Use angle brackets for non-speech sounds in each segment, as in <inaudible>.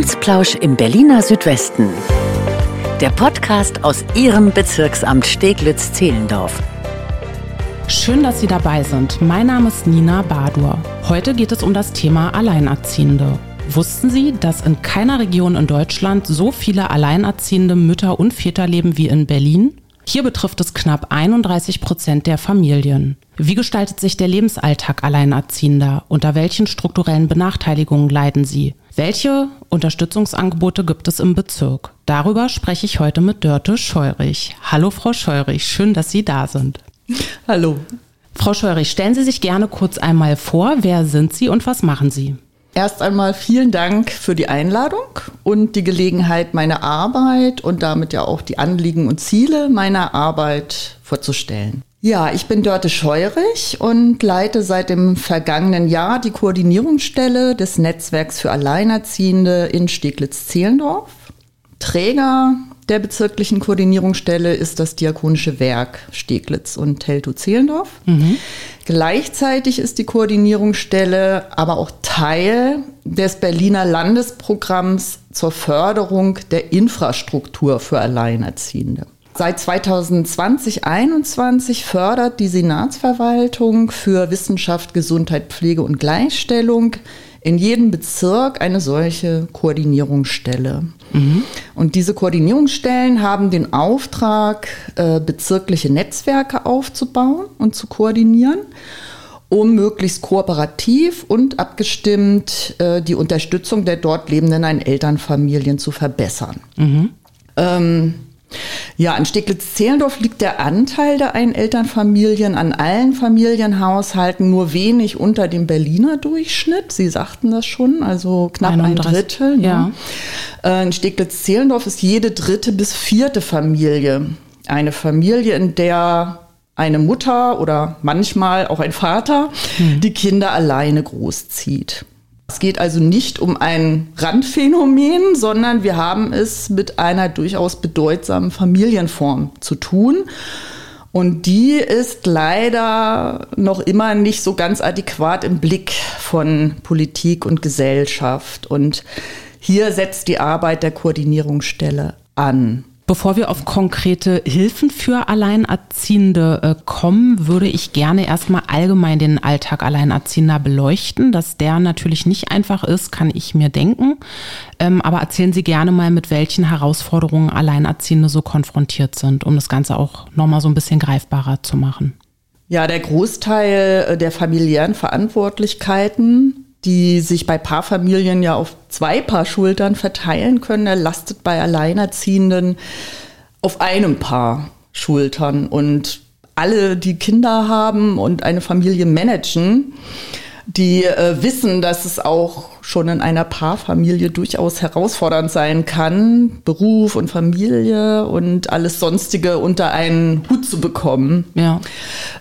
Amtsplausch im Berliner Südwesten. Der Podcast aus Ihrem Bezirksamt Steglitz-Zehlendorf. Schön, dass Sie dabei sind. Mein Name ist Nina Badur. Heute geht es um das Thema Alleinerziehende. Wussten Sie, dass in keiner Region in Deutschland so viele alleinerziehende Mütter und Väter leben wie in Berlin? Hier betrifft es knapp 31 Prozent der Familien. Wie gestaltet sich der Lebensalltag Alleinerziehender? Unter welchen strukturellen Benachteiligungen leiden sie? Welche Unterstützungsangebote gibt es im Bezirk? Darüber spreche ich heute mit Dörte Scheurich. Hallo Frau Scheurich, schön, dass Sie da sind. Hallo. Frau Scheurich, stellen Sie sich gerne kurz einmal vor. Wer sind Sie und was machen Sie? Erst einmal vielen Dank für die Einladung und die Gelegenheit, meine Arbeit und damit ja auch die Anliegen und Ziele meiner Arbeit vorzustellen. Ja, ich bin Dörte Scheurich und leite seit dem vergangenen Jahr die Koordinierungsstelle des Netzwerks für Alleinerziehende in Steglitz-Zehlendorf. Träger der bezirklichen Koordinierungsstelle ist das Diakonische Werk Steglitz und Teltow-Zehlendorf. Mhm. Gleichzeitig ist die Koordinierungsstelle aber auch Teil des Berliner Landesprogramms zur Förderung der Infrastruktur für Alleinerziehende. Seit 2020 2021 fördert die Senatsverwaltung für Wissenschaft, Gesundheit, Pflege und Gleichstellung in jedem Bezirk eine solche Koordinierungsstelle. Mhm. Und diese Koordinierungsstellen haben den Auftrag, äh, bezirkliche Netzwerke aufzubauen und zu koordinieren, um möglichst kooperativ und abgestimmt äh, die Unterstützung der dort lebenden Elternfamilien zu verbessern. Mhm. Ähm, ja, in Steglitz-Zehlendorf liegt der Anteil der Einelternfamilien an allen Familienhaushalten nur wenig unter dem Berliner Durchschnitt. Sie sagten das schon, also knapp 31, ein Drittel. Ne? Ja. Ne? In Steglitz-Zehlendorf ist jede dritte bis vierte Familie eine Familie, in der eine Mutter oder manchmal auch ein Vater hm. die Kinder alleine großzieht. Es geht also nicht um ein Randphänomen, sondern wir haben es mit einer durchaus bedeutsamen Familienform zu tun. Und die ist leider noch immer nicht so ganz adäquat im Blick von Politik und Gesellschaft. Und hier setzt die Arbeit der Koordinierungsstelle an. Bevor wir auf konkrete Hilfen für Alleinerziehende äh, kommen, würde ich gerne erstmal allgemein den Alltag Alleinerziehender beleuchten. Dass der natürlich nicht einfach ist, kann ich mir denken. Ähm, aber erzählen Sie gerne mal, mit welchen Herausforderungen Alleinerziehende so konfrontiert sind, um das Ganze auch nochmal so ein bisschen greifbarer zu machen. Ja, der Großteil äh, der familiären Verantwortlichkeiten die sich bei Paarfamilien ja auf zwei Paar Schultern verteilen können. Er lastet bei Alleinerziehenden auf einem Paar Schultern. Und alle, die Kinder haben und eine Familie managen, die äh, wissen, dass es auch schon in einer Paarfamilie durchaus herausfordernd sein kann, Beruf und Familie und alles Sonstige unter einen Hut zu bekommen. Ja.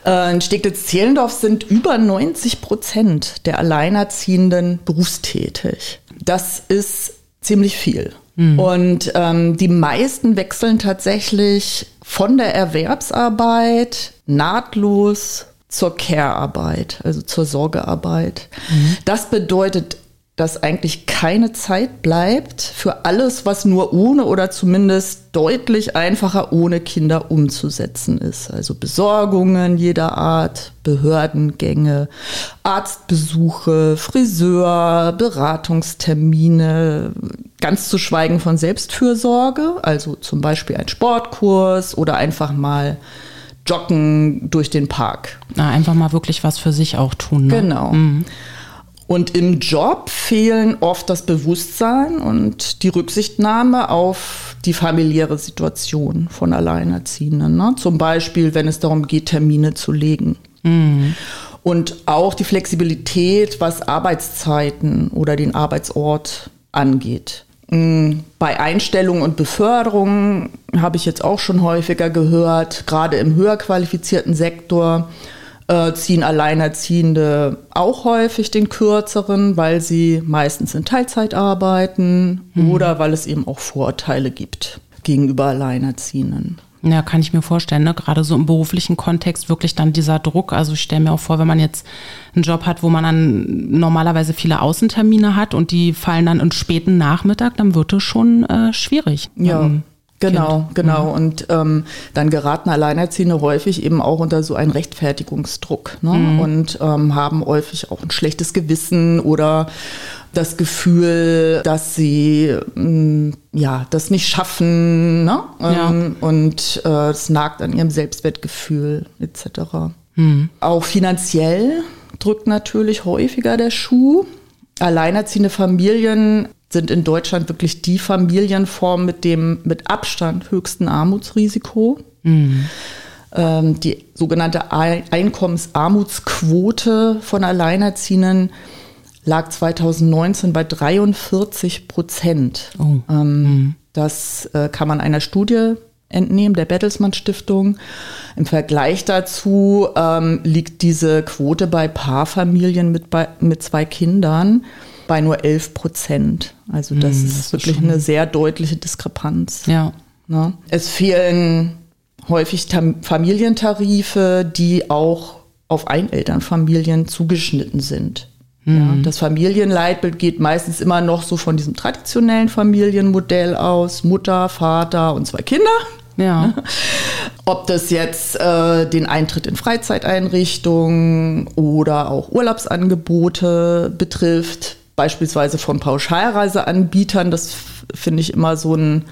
Äh, in Steglitz-Zehlendorf sind über 90 Prozent der Alleinerziehenden berufstätig. Das ist ziemlich viel. Mhm. Und ähm, die meisten wechseln tatsächlich von der Erwerbsarbeit nahtlos zur Care-Arbeit, also zur Sorgearbeit. Mhm. Das bedeutet, dass eigentlich keine Zeit bleibt für alles, was nur ohne oder zumindest deutlich einfacher ohne Kinder umzusetzen ist. Also Besorgungen jeder Art, Behördengänge, Arztbesuche, Friseur, Beratungstermine, ganz zu schweigen von Selbstfürsorge, also zum Beispiel ein Sportkurs oder einfach mal Joggen durch den Park. Na, einfach mal wirklich was für sich auch tun. Ne? Genau. Mhm. Und im Job fehlen oft das Bewusstsein und die Rücksichtnahme auf die familiäre Situation von Alleinerziehenden. Ne? Zum Beispiel, wenn es darum geht, Termine zu legen. Mhm. Und auch die Flexibilität, was Arbeitszeiten oder den Arbeitsort angeht. Mm, bei Einstellung und Beförderung habe ich jetzt auch schon häufiger gehört, gerade im höher qualifizierten Sektor äh, ziehen Alleinerziehende auch häufig den kürzeren, weil sie meistens in Teilzeit arbeiten mhm. oder weil es eben auch Vorurteile gibt gegenüber Alleinerziehenden. Ja, kann ich mir vorstellen, ne? gerade so im beruflichen Kontext wirklich dann dieser Druck. Also ich stelle mir auch vor, wenn man jetzt einen Job hat, wo man dann normalerweise viele Außentermine hat und die fallen dann in späten Nachmittag, dann wird es schon äh, schwierig. Ja. Ähm, Genau, kind. genau. Mhm. Und ähm, dann geraten Alleinerziehende häufig eben auch unter so einen Rechtfertigungsdruck ne? Mhm. und ähm, haben häufig auch ein schlechtes Gewissen oder das Gefühl, dass sie mh, mm, ja das nicht schaffen ne? Ja. Ähm, und äh, es nagt an ihrem Selbstwertgefühl etc. Mhm. Auch finanziell drückt natürlich häufiger der Schuh. Alleinerziehende Familien sind in Deutschland wirklich die Familienform mit dem mit Abstand höchsten Armutsrisiko. Mhm. Ähm, die sogenannte Einkommensarmutsquote von Alleinerziehenden lag 2019 bei 43 Prozent. Oh. Ähm, mhm. Das äh, kann man einer Studie entnehmen, der Bertelsmann Stiftung. Im Vergleich dazu ähm, liegt diese Quote bei Paarfamilien mit, bei, mit zwei Kindern bei nur 11 Prozent. Also das hm, ist das wirklich ist eine sehr deutliche Diskrepanz. Ja. Ne? Es fehlen häufig Familientarife, die auch auf Einelternfamilien zugeschnitten sind. Ja, hm. das Familienleitbild geht meistens immer noch so von diesem traditionellen Familienmodell aus. Mutter, Vater und zwei Kinder. Ja. <laughs> Ob das jetzt äh, den Eintritt in Freizeiteinrichtungen oder auch Urlaubsangebote betrifft beispielsweise von Pauschalreiseanbietern. Das finde ich immer so ein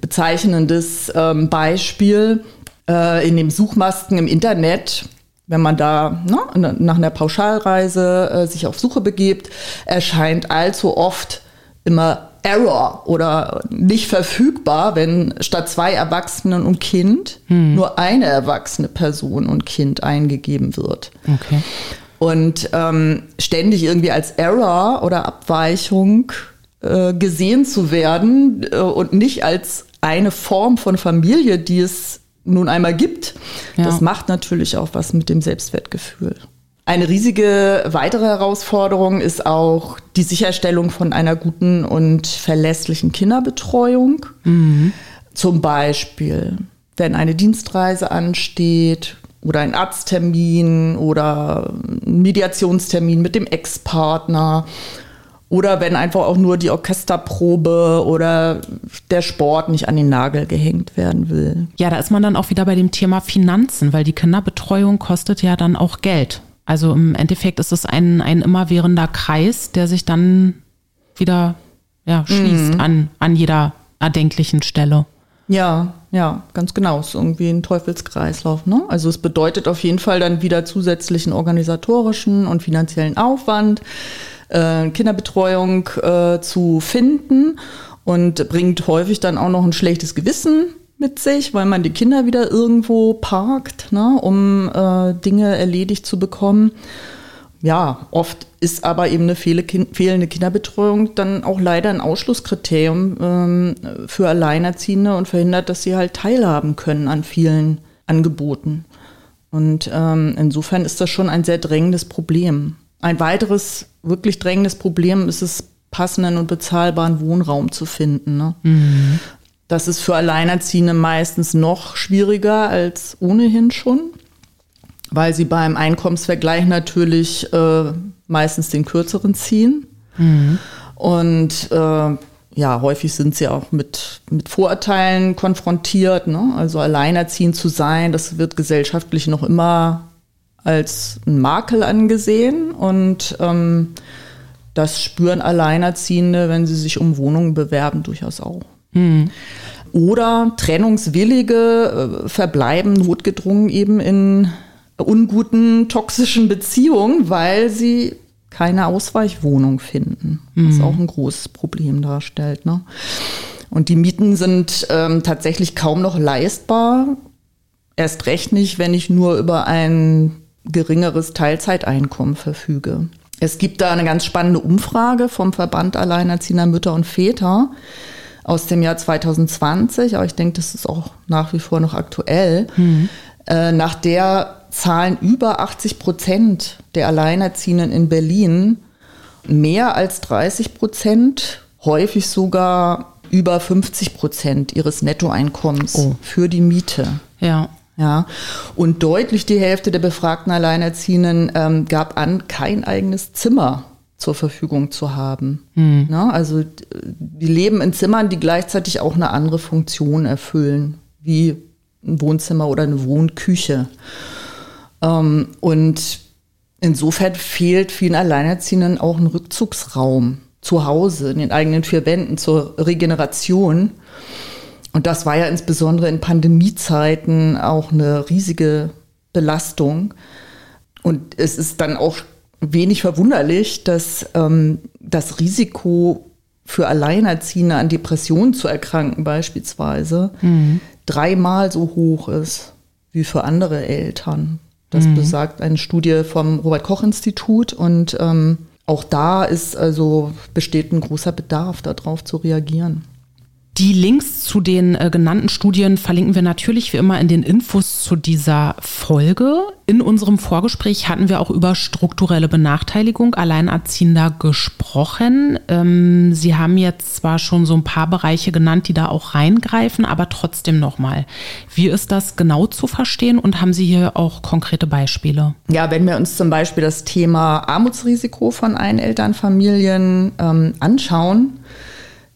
bezeichnendes ähm, Beispiel. Äh, in dem Suchmasken im Internet, wenn man da ne, nach einer Pauschalreise äh, sich auf Suche begibt, erscheint allzu oft immer Error oder nicht verfügbar, wenn statt zwei Erwachsenen und Kind hm. nur eine erwachsene Person und Kind eingegeben wird. Okay. Und ähm, ständig irgendwie als Error oder Abweichung äh, gesehen zu werden äh, und nicht als eine Form von Familie, die es nun einmal gibt, ja. das macht natürlich auch was mit dem Selbstwertgefühl. Eine riesige weitere Herausforderung ist auch die Sicherstellung von einer guten und verlässlichen Kinderbetreuung. Mhm. Zum Beispiel, wenn eine Dienstreise ansteht oder ein Arzttermin oder ein Mediationstermin mit dem Ex-Partner oder wenn einfach auch nur die Orchesterprobe oder der Sport nicht an den Nagel gehängt werden will. Ja, da ist man dann auch wieder bei dem Thema Finanzen, weil die Kinderbetreuung kostet ja dann auch Geld. Also im Endeffekt ist es ein, ein immerwährender Kreis, der sich dann wieder ja, schließt mhm. an, an jeder erdenklichen Stelle. Ja, ja, ganz genau. Es ist irgendwie ein Teufelskreislauf. Ne? Also es bedeutet auf jeden Fall dann wieder zusätzlichen organisatorischen und finanziellen Aufwand, äh, Kinderbetreuung äh, zu finden und bringt häufig dann auch noch ein schlechtes Gewissen mit sich, weil man die Kinder wieder irgendwo parkt, ne, um äh, Dinge erledigt zu bekommen ja, oft ist aber eben eine fehlende Kinderbetreuung dann auch leider ein Ausschlusskriterium ähm, für Alleinerziehende und verhindert, dass sie halt teilhaben können an vielen Angeboten. Und ähm, insofern ist das schon ein sehr drängendes Problem. Ein weiteres wirklich drängendes Problem ist es, passenden und bezahlbaren Wohnraum zu finden. Ne? Mhm. Das ist für Alleinerziehende meistens noch schwieriger als ohnehin schon weil sie beim Einkommensvergleich natürlich äh, meistens den kürzeren ziehen. Mhm. Und äh, ja, häufig sind sie auch mit, mit Vorurteilen konfrontiert. Ne? Also alleinerziehend zu sein, das wird gesellschaftlich noch immer als ein Makel angesehen. Und ähm, das spüren Alleinerziehende, wenn sie sich um Wohnungen bewerben, durchaus auch. Mhm. Oder Trennungswillige äh, verbleiben notgedrungen eben in unguten, toxischen Beziehung, weil sie keine Ausweichwohnung finden, was mhm. auch ein großes Problem darstellt. Ne? Und die Mieten sind ähm, tatsächlich kaum noch leistbar. Erst recht nicht, wenn ich nur über ein geringeres Teilzeiteinkommen verfüge. Es gibt da eine ganz spannende Umfrage vom Verband Alleinerziehender Mütter und Väter aus dem Jahr 2020, aber ich denke, das ist auch nach wie vor noch aktuell, mhm. äh, nach der zahlen über 80 Prozent der Alleinerziehenden in Berlin mehr als 30 Prozent, häufig sogar über 50 Prozent ihres Nettoeinkommens Oh. für die Miete. Ja. Ja, und deutlich die Hälfte der befragten Alleinerziehenden ähm, gab an, kein eigenes Zimmer zur Verfügung zu haben. Na, also die leben in Zimmern, die gleichzeitig auch eine andere Funktion erfüllen, wie ein Wohnzimmer oder eine Wohnküche. Ähm, und insofern fehlt vielen Alleinerziehenden auch ein Rückzugsraum zu Hause, in den eigenen vier Wänden zur Regeneration. Und das war ja insbesondere in Pandemiezeiten auch eine riesige Belastung. Und es ist dann auch wenig verwunderlich, dass ähm, das Risiko für Alleinerziehende an Depressionen zu erkranken beispielsweise dreimal so hoch ist wie für andere Eltern. Das besagt eine Studie vom Robert Koch Institut und ähm, auch da ist also besteht ein großer Bedarf, darauf zu reagieren. Die Links zu den äh, genannten Studien verlinken wir natürlich wie immer in den Infos zu dieser Folge. In unserem Vorgespräch hatten wir auch über strukturelle Benachteiligung Alleinerziehender gesprochen. Ähm, Sie haben jetzt zwar schon so ein paar Bereiche genannt, die da auch reingreifen, aber trotzdem nochmal. Wie ist das genau zu verstehen und haben Sie hier auch konkrete Beispiele? Ja, wenn wir uns zum Beispiel das Thema Armutsrisiko von Einelternfamilien ähm, anschauen,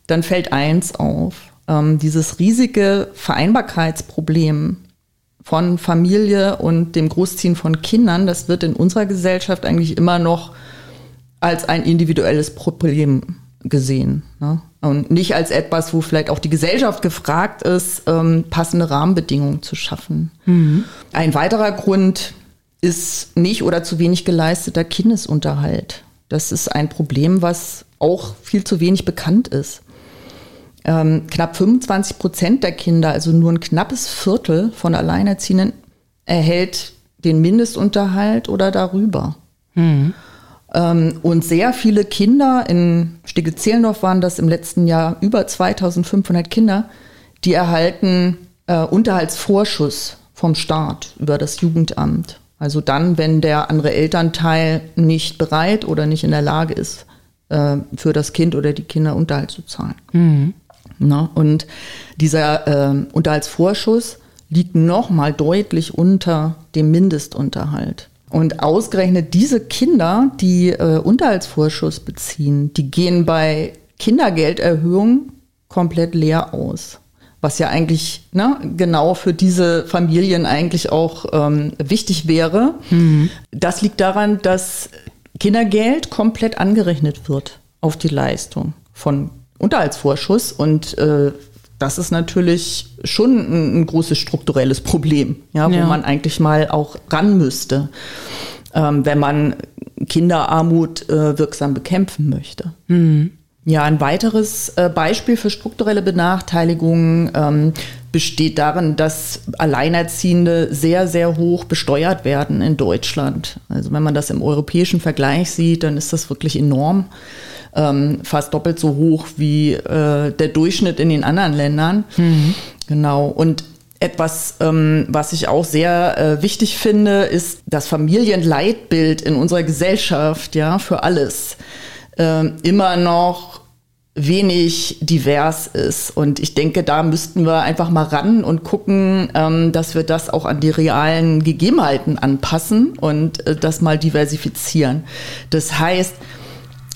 dann fällt eins auf. Ähm, dieses riesige Vereinbarkeitsproblem von Familie und dem Großziehen von Kindern, das wird in unserer Gesellschaft eigentlich immer noch als ein individuelles Problem gesehen. Ne? Und nicht als etwas, wo vielleicht auch die Gesellschaft gefragt ist, ähm, passende Rahmenbedingungen zu schaffen. Ein weiterer Grund ist nicht oder zu wenig geleisteter Kindesunterhalt. Das ist ein Problem, was auch viel zu wenig bekannt ist. Ähm, knapp 25 Prozent der Kinder, also nur ein knappes Viertel von Alleinerziehenden, erhält den Mindestunterhalt oder darüber. Ähm, und sehr viele Kinder, in Stege-Zehlendorf waren das im letzten Jahr über 2500 Kinder, die erhalten äh, Unterhaltsvorschuss vom Staat über das Jugendamt. Also dann, wenn der andere Elternteil nicht bereit oder nicht in der Lage ist, äh, für das Kind oder die Kinder Unterhalt zu zahlen. Na, und dieser ähm, Unterhaltsvorschuss liegt nochmal deutlich unter dem Mindestunterhalt. Und ausgerechnet diese Kinder, die äh, Unterhaltsvorschuss beziehen, die gehen bei Kindergelderhöhung komplett leer aus. Was ja eigentlich ne, genau für diese Familien eigentlich auch ähm, wichtig wäre. Das liegt daran, dass Kindergeld komplett angerechnet wird auf die Leistung von Unterhaltsvorschuss und äh, das ist natürlich schon ein, ein großes strukturelles Problem, ja, wo Ja. man eigentlich mal auch ran müsste, ähm, wenn man Kinderarmut äh, wirksam bekämpfen möchte. Ja, ein weiteres äh, Beispiel für strukturelle Benachteiligung ähm, besteht darin, dass Alleinerziehende sehr, sehr hoch besteuert werden in Deutschland. Also wenn man das im europäischen Vergleich sieht, dann ist das wirklich enorm. Ähm, fast doppelt so hoch wie äh, der Durchschnitt in den anderen Ländern. Genau. Und etwas, ähm, was ich auch sehr äh, wichtig finde, ist das Familienleitbild in unserer Gesellschaft, ja, für alles ähm, immer noch wenig divers ist. Und ich denke, da müssten wir einfach mal ran und gucken, ähm, dass wir das auch an die realen Gegebenheiten anpassen und äh, das mal diversifizieren. Das heißt,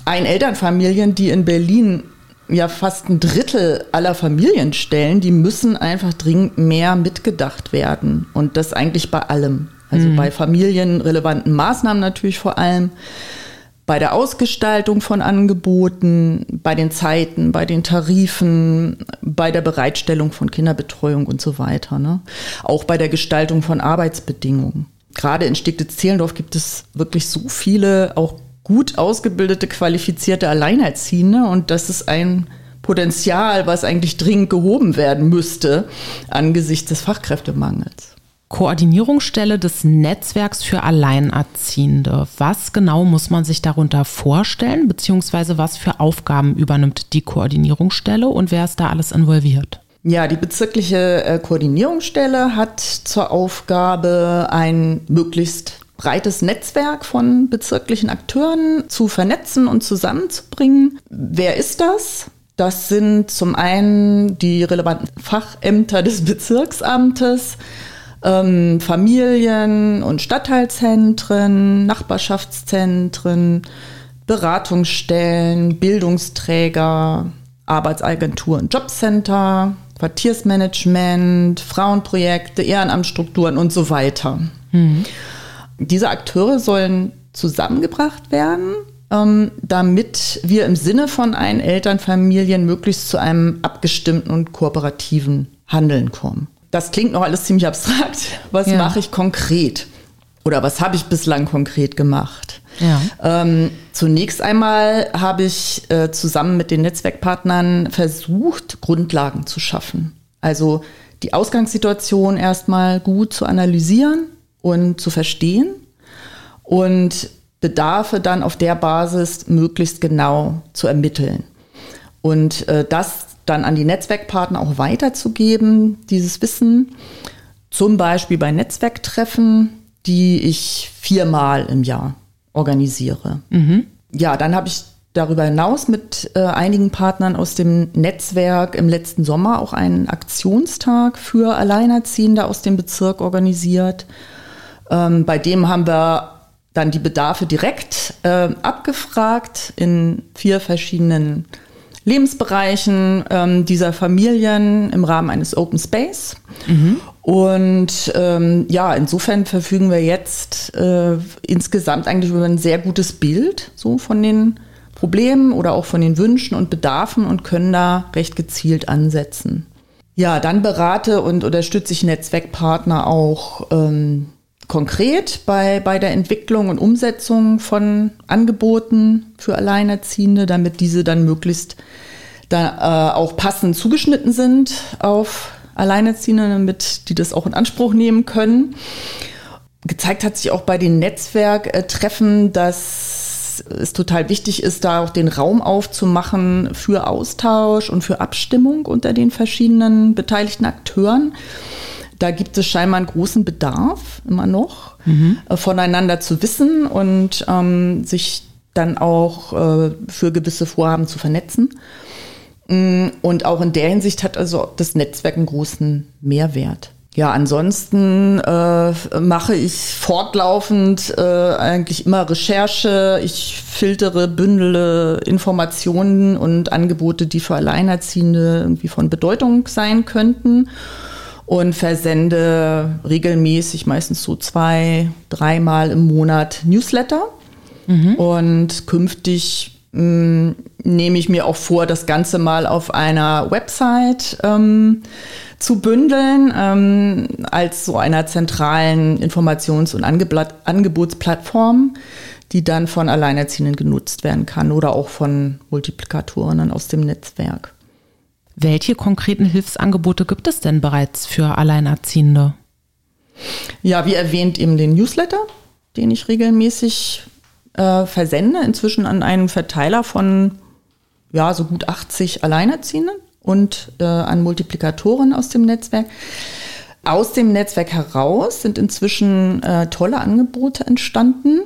Ein-Elternfamilien, die in Berlin ja fast ein Drittel aller Familien stellen, die müssen einfach dringend mehr mitgedacht werden. Und das eigentlich bei allem. Also bei familienrelevanten Maßnahmen natürlich vor allem, bei der Ausgestaltung von Angeboten, bei den Zeiten, bei den Tarifen, bei der Bereitstellung von Kinderbetreuung und so weiter. Ne? Auch bei der Gestaltung von Arbeitsbedingungen. Gerade in Steglitz-Zehlendorf gibt es wirklich so viele auch gut ausgebildete, qualifizierte Alleinerziehende und das ist ein Potenzial, was eigentlich dringend gehoben werden müsste angesichts des Fachkräftemangels. Koordinierungsstelle des Netzwerks für Alleinerziehende. Was genau muss man sich darunter vorstellen, beziehungsweise was für Aufgaben übernimmt die Koordinierungsstelle und wer ist da alles involviert? Ja, die bezirkliche äh, Koordinierungsstelle hat zur Aufgabe, ein möglichst breites Netzwerk von bezirklichen Akteuren zu vernetzen und zusammenzubringen. Wer ist das? Das sind zum einen die relevanten Fachämter des Bezirksamtes, ähm, Familien- und Stadtteilzentren, Nachbarschaftszentren, Beratungsstellen, Bildungsträger, Arbeitsagenturen, Jobcenter, Quartiersmanagement, Frauenprojekte, Ehrenamtsstrukturen und so weiter. Mhm. Diese Akteure sollen zusammengebracht werden, ähm, damit wir im Sinne von allen Elternfamilien möglichst zu einem abgestimmten und kooperativen Handeln kommen. Das klingt noch alles ziemlich abstrakt. Was ja. mache ich konkret? Oder was habe ich bislang konkret gemacht? Ja. Ähm, zunächst einmal habe ich äh, zusammen mit den Netzwerkpartnern versucht, Grundlagen zu schaffen. Also die Ausgangssituation erstmal gut zu analysieren und zu verstehen und Bedarfe dann auf der Basis möglichst genau zu ermitteln. Und äh, das dann an die Netzwerkpartner auch weiterzugeben, dieses Wissen, zum Beispiel bei Netzwerktreffen, die ich viermal im Jahr organisiere. Mhm. Ja, dann habe ich darüber hinaus mit äh, einigen Partnern aus dem Netzwerk im letzten Sommer auch einen Aktionstag für Alleinerziehende aus dem Bezirk organisiert. Ähm, bei dem haben wir dann die Bedarfe direkt äh, abgefragt in vier verschiedenen Lebensbereichen ähm, dieser Familien im Rahmen eines Open Space. Mhm. Und ähm, ja, insofern verfügen wir jetzt äh, insgesamt eigentlich über ein sehr gutes Bild so von den Problemen oder auch von den Wünschen und Bedarfen und können da recht gezielt ansetzen. Ja, dann berate und unterstütze ich Netzwerkpartner auch ähm, konkret bei, bei der Entwicklung und Umsetzung von Angeboten für Alleinerziehende, damit diese dann möglichst da, äh, auch passend zugeschnitten sind auf Alleinerziehende, damit die das auch in Anspruch nehmen können. Gezeigt hat sich auch bei den Netzwerktreffen, dass es total wichtig ist, da auch den Raum aufzumachen für Austausch und für Abstimmung unter den verschiedenen beteiligten Akteuren. Da gibt es scheinbar einen großen Bedarf immer noch, mhm. voneinander zu wissen und ähm, sich dann auch äh, für gewisse Vorhaben zu vernetzen. Mm, und auch in der Hinsicht hat also das Netzwerk einen großen Mehrwert. Ja, ansonsten äh, mache ich fortlaufend äh, eigentlich immer Recherche. Ich filtere, bündele Informationen und Angebote, die für Alleinerziehende irgendwie von Bedeutung sein könnten und versende regelmäßig, meistens so zwei, dreimal im Monat Newsletter. Mhm. Und künftig mh, mm, nehme ich mir auch vor, das Ganze mal auf einer Website ähm, zu bündeln, ähm, als so einer zentralen Informations- und Angebot Angebotsplattform, die dann von Alleinerziehenden genutzt werden kann oder auch von Multiplikatoren aus dem Netzwerk. Welche konkreten Hilfsangebote gibt es denn bereits für Alleinerziehende? Ja, wie erwähnt eben den Newsletter, den ich regelmäßig äh, versende, inzwischen an einen Verteiler von ja, so gut 80 Alleinerziehenden und äh, an Multiplikatoren aus dem Netzwerk. Aus dem Netzwerk heraus sind inzwischen äh, tolle Angebote entstanden.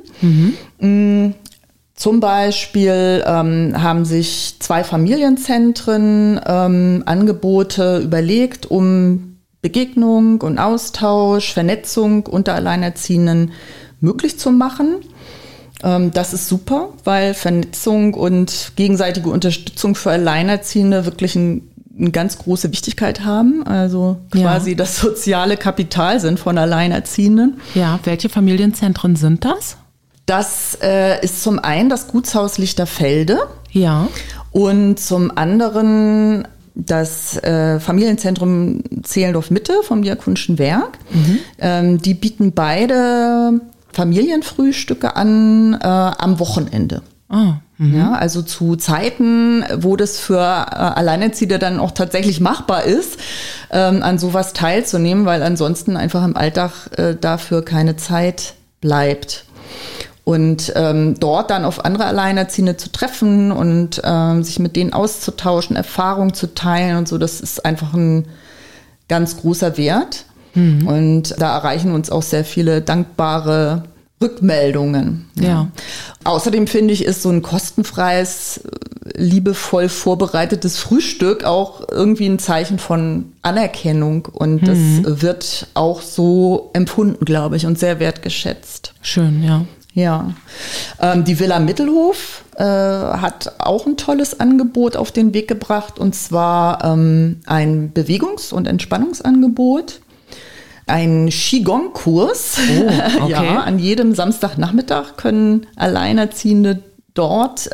Mhm. Zum Beispiel ähm, haben sich zwei Familienzentren ähm, Angebote überlegt, um Begegnung und Austausch, Vernetzung unter Alleinerziehenden möglich zu machen. Ähm, das ist super, weil Vernetzung und gegenseitige Unterstützung für Alleinerziehende wirklich ein, eine ganz große Wichtigkeit haben. Also quasi ja. das soziale Kapital sind von Alleinerziehenden. Ja, welche Familienzentren sind das? Das äh, ist zum einen das Gutshaus Lichterfelde. Ja. Und zum anderen das äh, Familienzentrum Zehlendorf Mitte vom Diakonischen Werk. Mhm. Ähm, die bieten beide Familienfrühstücke an äh, am Wochenende. Oh, ja, also zu Zeiten, wo das für äh, Alleinerziehende dann auch tatsächlich machbar ist, ähm, an sowas teilzunehmen, weil ansonsten einfach im Alltag äh, dafür keine Zeit bleibt. Und ähm, dort dann auf andere Alleinerziehende zu treffen und ähm, sich mit denen auszutauschen, Erfahrungen zu teilen und so, das ist einfach ein ganz großer Wert. Mhm. Und da erreichen uns auch sehr viele dankbare Rückmeldungen. Ja. ja. Außerdem finde ich, ist so ein kostenfreies liebevoll vorbereitetes Frühstück auch irgendwie ein Zeichen von Anerkennung und das Mhm. wird auch so empfunden, glaube ich, und sehr wertgeschätzt. Schön, ja. Ja, ähm, die Villa Mittelhof äh, hat auch ein tolles Angebot auf den Weg gebracht und zwar ähm, ein Bewegungs- und Entspannungsangebot. Ein Qigong-Kurs. Oh, <laughs> okay. ja, an jedem Samstagnachmittag können Alleinerziehende dort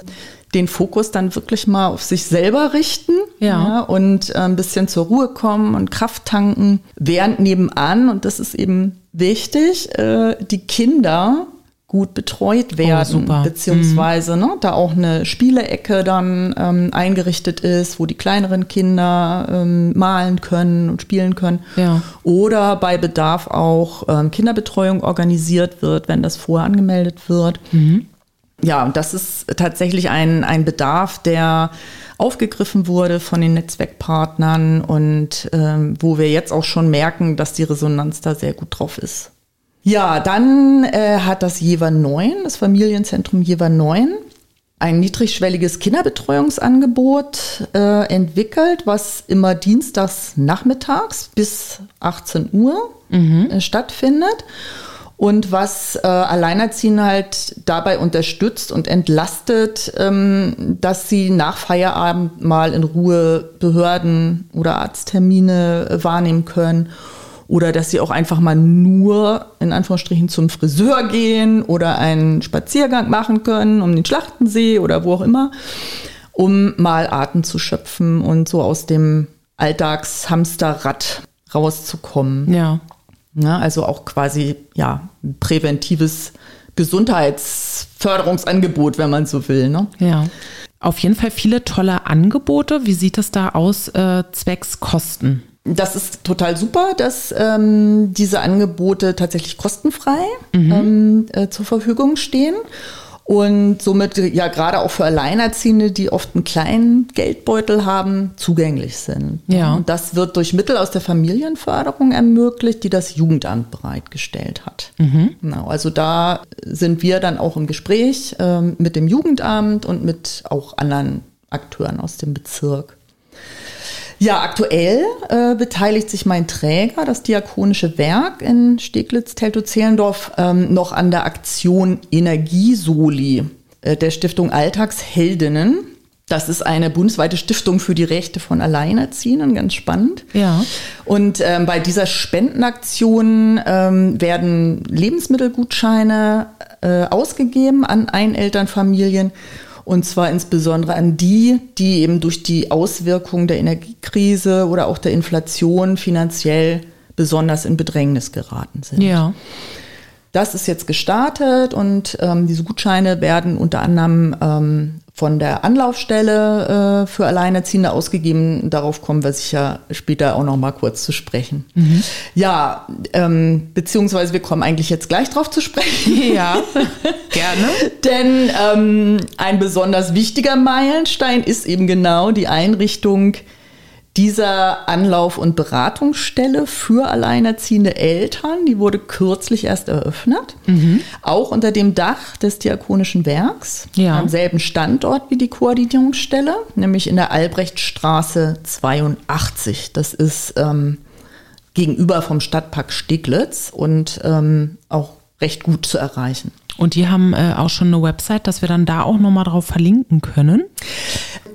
den Fokus dann wirklich mal auf sich selber richten Ja. und äh, ein bisschen zur Ruhe kommen und Kraft tanken, während nebenan, und das ist eben wichtig, äh, die Kinder gut betreut werden, super. beziehungsweise ne, da auch eine Spielecke dann ähm, eingerichtet ist, wo die kleineren Kinder ähm, malen können und spielen können. Ja. Oder bei Bedarf auch ähm, Kinderbetreuung organisiert wird, wenn das vorher angemeldet wird. Ja, und das ist tatsächlich ein, ein Bedarf, der aufgegriffen wurde von den Netzwerkpartnern und ähm, wo wir jetzt auch schon merken, dass die Resonanz da sehr gut drauf ist. Ja, dann äh, hat das Jever 9, das Familienzentrum Jever 9, ein niedrigschwelliges Kinderbetreuungsangebot äh, entwickelt, was immer dienstags nachmittags bis 18 Uhr äh, stattfindet und was äh, Alleinerziehende halt dabei unterstützt und entlastet, ähm, dass sie nach Feierabend mal in Ruhe Behörden oder Arzttermine äh, wahrnehmen können oder dass sie auch einfach mal nur in Anführungsstrichen zum Friseur gehen oder einen Spaziergang machen können um den Schlachtensee oder wo auch immer, um mal Atem zu schöpfen und so aus dem Alltagshamsterrad rauszukommen. Ja. Ja, also auch quasi ja ein präventives Gesundheitsförderungsangebot, wenn man so will. Ne? Ja. Auf jeden Fall viele tolle Angebote. Wie sieht es da aus, äh, zwecks Kosten? Das ist total super, dass ähm, diese Angebote tatsächlich kostenfrei ähm, äh, zur Verfügung stehen. Und somit ja gerade auch für Alleinerziehende, die oft einen kleinen Geldbeutel haben, zugänglich sind. Ja. Und das wird durch Mittel aus der Familienförderung ermöglicht, die das Jugendamt bereitgestellt hat. Genau, also da sind wir dann auch im Gespräch ähm, mit dem Jugendamt und mit auch anderen Akteuren aus dem Bezirk. Ja, aktuell äh, beteiligt sich mein Träger, das Diakonische Werk in Steglitz-Teltow-Zehlendorf, ähm, noch an der Aktion Energiesoli äh, der Stiftung Alltagsheldinnen. Das ist eine bundesweite Stiftung für die Rechte von Alleinerziehenden, ganz spannend. Ja. Und ähm, bei dieser Spendenaktion ähm, werden Lebensmittelgutscheine äh, ausgegeben an Einelternfamilien. Und zwar insbesondere an die, die eben durch die Auswirkungen der Energiekrise oder auch der Inflation finanziell besonders in Bedrängnis geraten sind. Ja. Das ist jetzt gestartet und ähm, diese Gutscheine werden unter anderem ähm, von der Anlaufstelle äh, für Alleinerziehende ausgegeben. Darauf kommen wir sicher später auch noch mal kurz zu sprechen. Ja, ähm, beziehungsweise wir kommen eigentlich jetzt gleich drauf zu sprechen. <laughs> Ja, gerne. Denn ähm, ein besonders wichtiger Meilenstein ist eben genau die Einrichtung dieser Anlauf- und Beratungsstelle für alleinerziehende Eltern. Die wurde kürzlich erst eröffnet, auch unter dem Dach des Diakonischen Werks, Ja. am selben Standort wie die Koordinierungsstelle, nämlich in der Albrechtstraße 82. Das ist ähm, gegenüber vom Stadtpark Steglitz und ähm, auch recht gut zu erreichen. Und die haben äh, auch schon eine Website, dass wir dann da auch nochmal drauf verlinken können.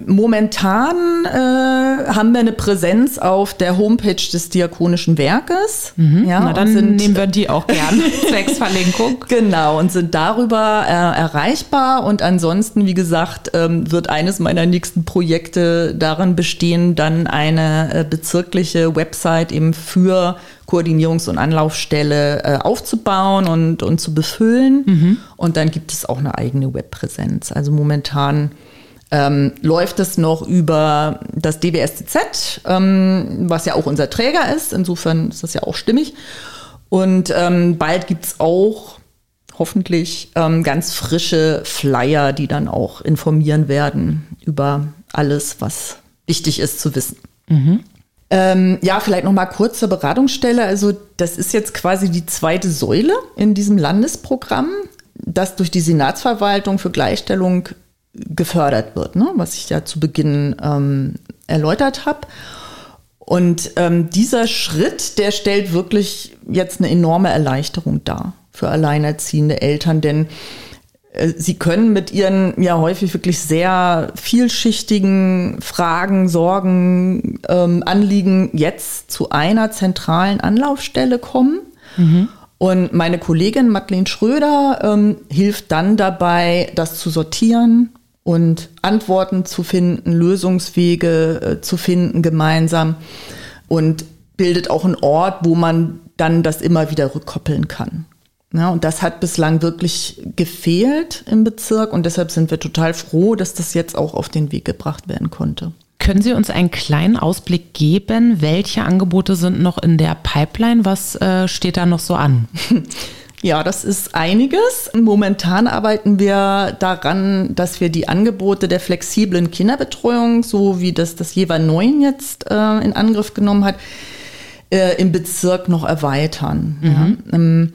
Momentan äh, haben wir eine Präsenz auf der Homepage des Diakonischen Werkes. Ja, Mhm. Na, dann sind, nehmen wir die auch gern. <laughs> zwecks Verlinkung. Genau, und sind darüber äh, erreichbar. Und ansonsten, wie gesagt, ähm, wird eines meiner nächsten Projekte darin bestehen, dann eine äh, bezirkliche Website eben für Koordinierungs- und Anlaufstelle äh, aufzubauen und, und zu befüllen. Und dann gibt es auch eine eigene Webpräsenz. Also momentan ähm, läuft es noch über das DBSTZ, ähm, was ja auch unser Träger ist. Insofern ist das ja auch stimmig. Und ähm, bald gibt's auch hoffentlich ähm, ganz frische Flyer, die dann auch informieren werden über alles, was wichtig ist zu wissen. Ähm, ja, vielleicht noch mal kurz zur Beratungsstelle. Also das ist jetzt quasi die zweite Säule in diesem Landesprogramm, das durch die Senatsverwaltung für Gleichstellung gefördert wird, ne? was ich ja zu Beginn ähm, erläutert habe. Und ähm, dieser Schritt, der stellt wirklich jetzt eine enorme Erleichterung dar für alleinerziehende Eltern, denn äh, Sie können mit ihren ja häufig wirklich sehr vielschichtigen Fragen, Sorgen, ähm, Anliegen jetzt zu einer zentralen Anlaufstelle kommen. Mhm. Und meine Kollegin Madeleine Schröder ähm, hilft dann dabei, das zu sortieren und Antworten zu finden, Lösungswege äh, zu finden gemeinsam und bildet auch einen Ort, wo man dann das immer wieder rückkoppeln kann. Ja, und das hat bislang wirklich gefehlt im Bezirk und deshalb sind wir total froh, dass das jetzt auch auf den Weg gebracht werden konnte. Können Sie uns einen kleinen Ausblick geben? Welche Angebote sind noch in der Pipeline? Was äh, steht da noch so an? <laughs> Ja, das ist einiges. Momentan arbeiten wir daran, dass wir die Angebote der flexiblen Kinderbetreuung, so wie das das Jeweil 9 jetzt äh, in Angriff genommen hat, äh, im Bezirk noch erweitern. Mhm. Ja. Ähm,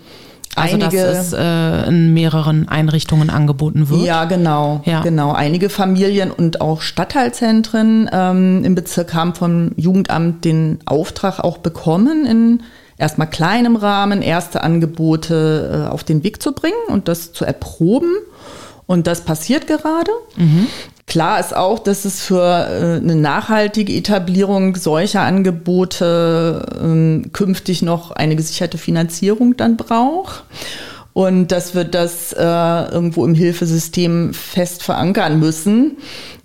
also einige, dass es äh, in mehreren Einrichtungen angeboten wird. Ja, genau, ja. genau. Einige Familien und auch Stadtteilzentren ähm, im Bezirk haben vom Jugendamt den Auftrag auch bekommen, in erstmal kleinem Rahmen erste Angebote äh, auf den Weg zu bringen und das zu erproben. Und das passiert gerade. Mhm. Klar ist auch, dass es für äh, eine nachhaltige Etablierung solcher Angebote äh, künftig noch eine gesicherte Finanzierung dann braucht. Und dass wir das äh, irgendwo im Hilfesystem fest verankern müssen,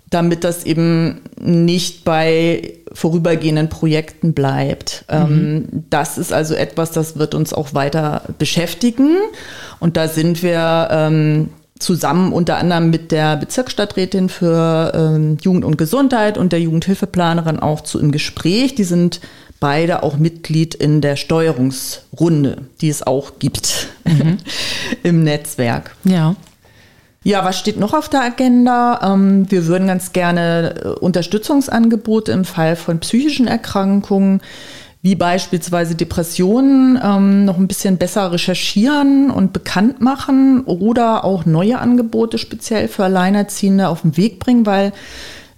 damit das eben nicht bei vorübergehenden Projekten bleibt. Mhm. Ähm, das ist also etwas, das wird uns auch weiter beschäftigen. Und da sind wir ähm, zusammen unter anderem mit der Bezirksstadträtin für ähm, Jugend und Gesundheit und der Jugendhilfeplanerin auch zu im Gespräch. Die sind beide auch Mitglied in der Steuerungsrunde, die es auch gibt mhm. <laughs> im Netzwerk. Ja. Ja, was steht noch auf der Agenda? Ähm, wir würden ganz gerne äh, Unterstützungsangebote im Fall von psychischen Erkrankungen wie beispielsweise Depressionen ähm, noch ein bisschen besser recherchieren und bekannt machen oder auch neue Angebote speziell für Alleinerziehende auf den Weg bringen, weil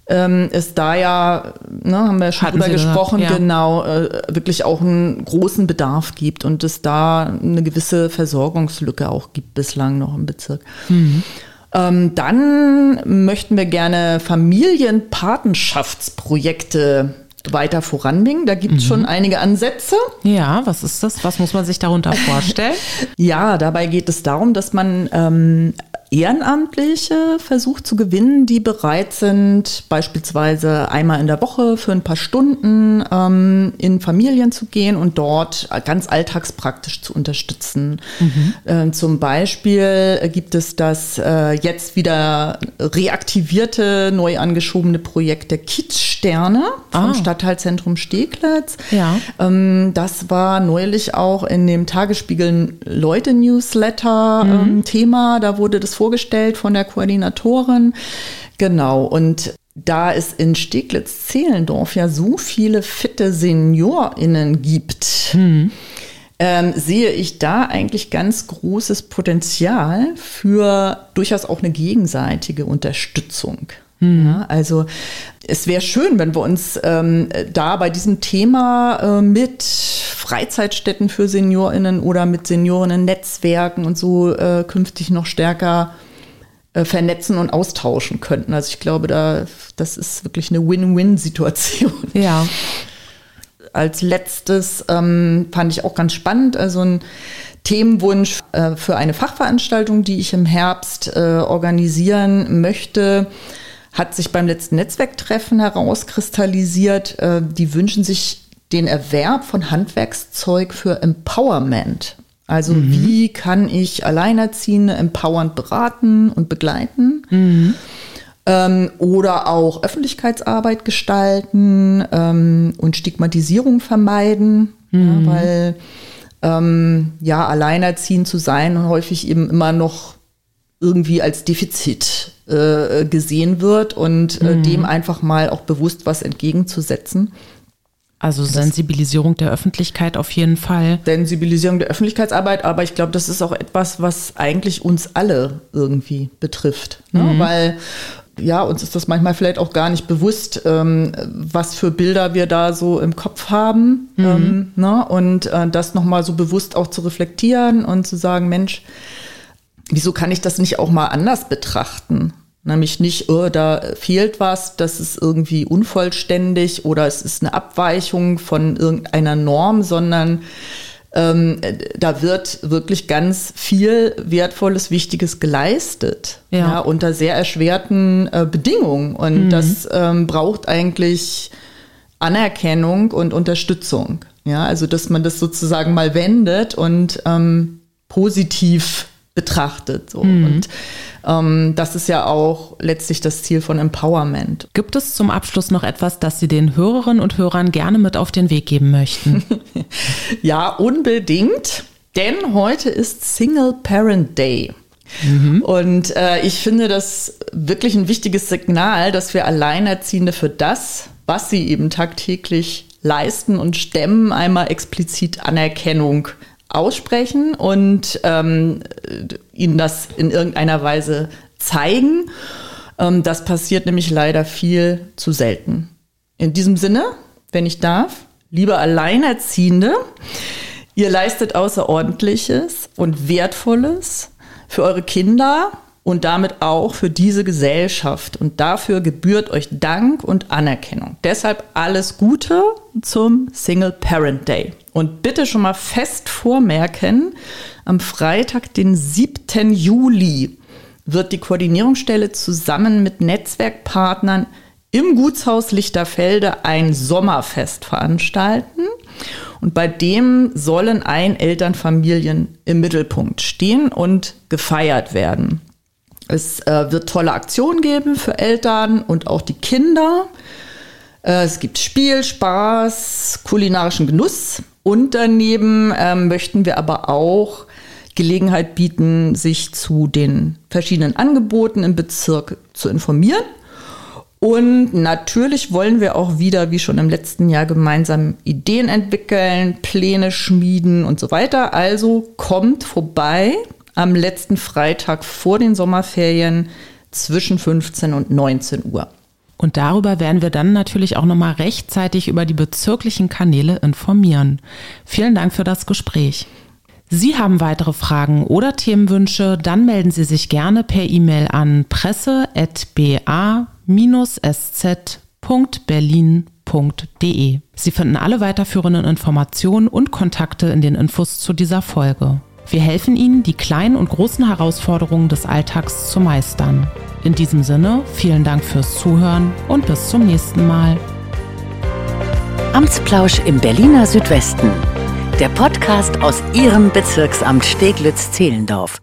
ähm, es da ja, ne, haben wir schon Hatten drüber gesprochen, gesagt, ja. genau, äh, wirklich auch einen großen Bedarf gibt und es da eine gewisse Versorgungslücke auch gibt bislang noch im Bezirk. Mhm. Ähm, dann möchten wir gerne Familienpatenschaftsprojekte weiter voranbringen. Da gibt es mhm. schon einige Ansätze. Ja, was ist das? Was muss man sich darunter vorstellen? <laughs> ja, dabei geht es darum, dass man ähm, Ehrenamtliche versucht zu gewinnen, die bereit sind, beispielsweise einmal in der Woche für ein paar Stunden ähm, in Familien zu gehen und dort ganz alltagspraktisch zu unterstützen. Mhm. Ähm, zum Beispiel gibt es das äh, jetzt wieder reaktivierte, neu angeschobene Projekt der Kids-Sterne vom ah. Stadtteilzentrum Steglitz. Ja. Ähm, das war neulich auch in dem Tagesspiegel Leute-Newsletter mhm. Ähm, Thema. Da wurde das vorgestellt von der Koordinatorin. Genau. Und da es in Steglitz-Zehlendorf ja so viele fitte SeniorInnen gibt, hm. ähm, sehe ich da eigentlich ganz großes Potenzial für durchaus auch eine gegenseitige Unterstützung. Hm. Ja, also es wäre schön, wenn wir uns ähm, da bei diesem Thema äh, mit Freizeitstätten für SeniorInnen oder mit Seniorinnen-Netzwerken und so äh, künftig noch stärker äh, vernetzen und austauschen könnten. Also ich glaube, da, das ist wirklich eine Win-Win-Situation. Ja. <laughs> Als letztes ähm, fand ich auch ganz spannend, also ein Themenwunsch äh, für eine Fachveranstaltung, die ich im Herbst äh, organisieren möchte hat sich beim letzten Netzwerktreffen herauskristallisiert. Äh, die wünschen sich den Erwerb von Handwerkszeug für Empowerment. Also mhm. wie kann ich Alleinerziehende empowernd beraten und begleiten? Mhm. Ähm, oder auch Öffentlichkeitsarbeit gestalten ähm, und Stigmatisierung vermeiden, mhm. ja, weil ähm, ja, alleinerziehend zu sein häufig eben immer noch irgendwie als Defizit äh, gesehen wird und äh, mhm. dem einfach mal auch bewusst was entgegenzusetzen. Also Sensibilisierung der Öffentlichkeit auf jeden Fall. Sensibilisierung der Öffentlichkeitsarbeit, aber ich glaube, das ist auch etwas, was eigentlich uns alle irgendwie betrifft. Ne? Mhm. Weil ja, uns ist das manchmal vielleicht auch gar nicht bewusst, ähm, was für Bilder wir da so im Kopf haben. Mhm. Ähm, ne? Und äh, das nochmal so bewusst auch zu reflektieren und zu sagen, Mensch, wieso kann ich das nicht auch mal anders betrachten? Nämlich nicht, oh, da fehlt was, das ist irgendwie unvollständig oder es ist eine Abweichung von irgendeiner Norm, sondern ähm, da wird wirklich ganz viel Wertvolles, Wichtiges geleistet. Ja. ja unter sehr erschwerten äh, Bedingungen. Und mhm. das ähm, braucht eigentlich Anerkennung und Unterstützung. Ja, also dass man das sozusagen mal wendet und ähm, positiv betrachtet. So. Mhm. Und ähm, das ist ja auch letztlich das Ziel von Empowerment. Gibt es zum Abschluss noch etwas, das Sie den Hörerinnen und Hörern gerne mit auf den Weg geben möchten? <laughs> ja, unbedingt. Denn heute ist Single Parent Day. Mhm. Und äh, ich finde das wirklich ein wichtiges Signal, dass wir Alleinerziehende für das, was sie eben tagtäglich leisten und stemmen, einmal explizit Anerkennung aussprechen und ähm, ihnen das in irgendeiner Weise zeigen. Ähm, das passiert nämlich leider viel zu selten. In diesem Sinne, wenn ich darf, liebe Alleinerziehende, ihr leistet Außerordentliches und Wertvolles für eure Kinder und damit auch für diese Gesellschaft. Und dafür gebührt euch Dank und Anerkennung. Deshalb alles Gute zum Single Parent Day. Und bitte schon mal fest vormerken, am Freitag, den 7. Juli, wird die Koordinierungsstelle zusammen mit Netzwerkpartnern im Gutshaus Lichterfelde ein Sommerfest veranstalten. Und bei dem sollen Einelternfamilien im Mittelpunkt stehen und gefeiert werden. Es äh, wird tolle Aktionen geben für Eltern und auch die Kinder. Äh, es gibt Spiel, Spaß, kulinarischen Genuss. Und daneben ähm, möchten wir aber auch Gelegenheit bieten, sich zu den verschiedenen Angeboten im Bezirk zu informieren. Und natürlich wollen wir auch wieder, wie schon im letzten Jahr, gemeinsam Ideen entwickeln, Pläne schmieden und so weiter. Also kommt vorbei am letzten Freitag vor den Sommerferien zwischen 15 und 19 Uhr. Und darüber werden wir dann natürlich auch nochmal rechtzeitig über die bezirklichen Kanäle informieren. Vielen Dank für das Gespräch. Sie haben weitere Fragen oder Themenwünsche, dann melden Sie sich gerne per E-Mail an presse.ba-sz.berlin.de. Sie finden alle weiterführenden Informationen und Kontakte in den Infos zu dieser Folge. Wir helfen Ihnen, die kleinen und großen Herausforderungen des Alltags zu meistern. In diesem Sinne, vielen Dank fürs Zuhören und bis zum nächsten Mal. Amtsplausch im Berliner Südwesten. Der Podcast aus Ihrem Bezirksamt Steglitz-Zehlendorf.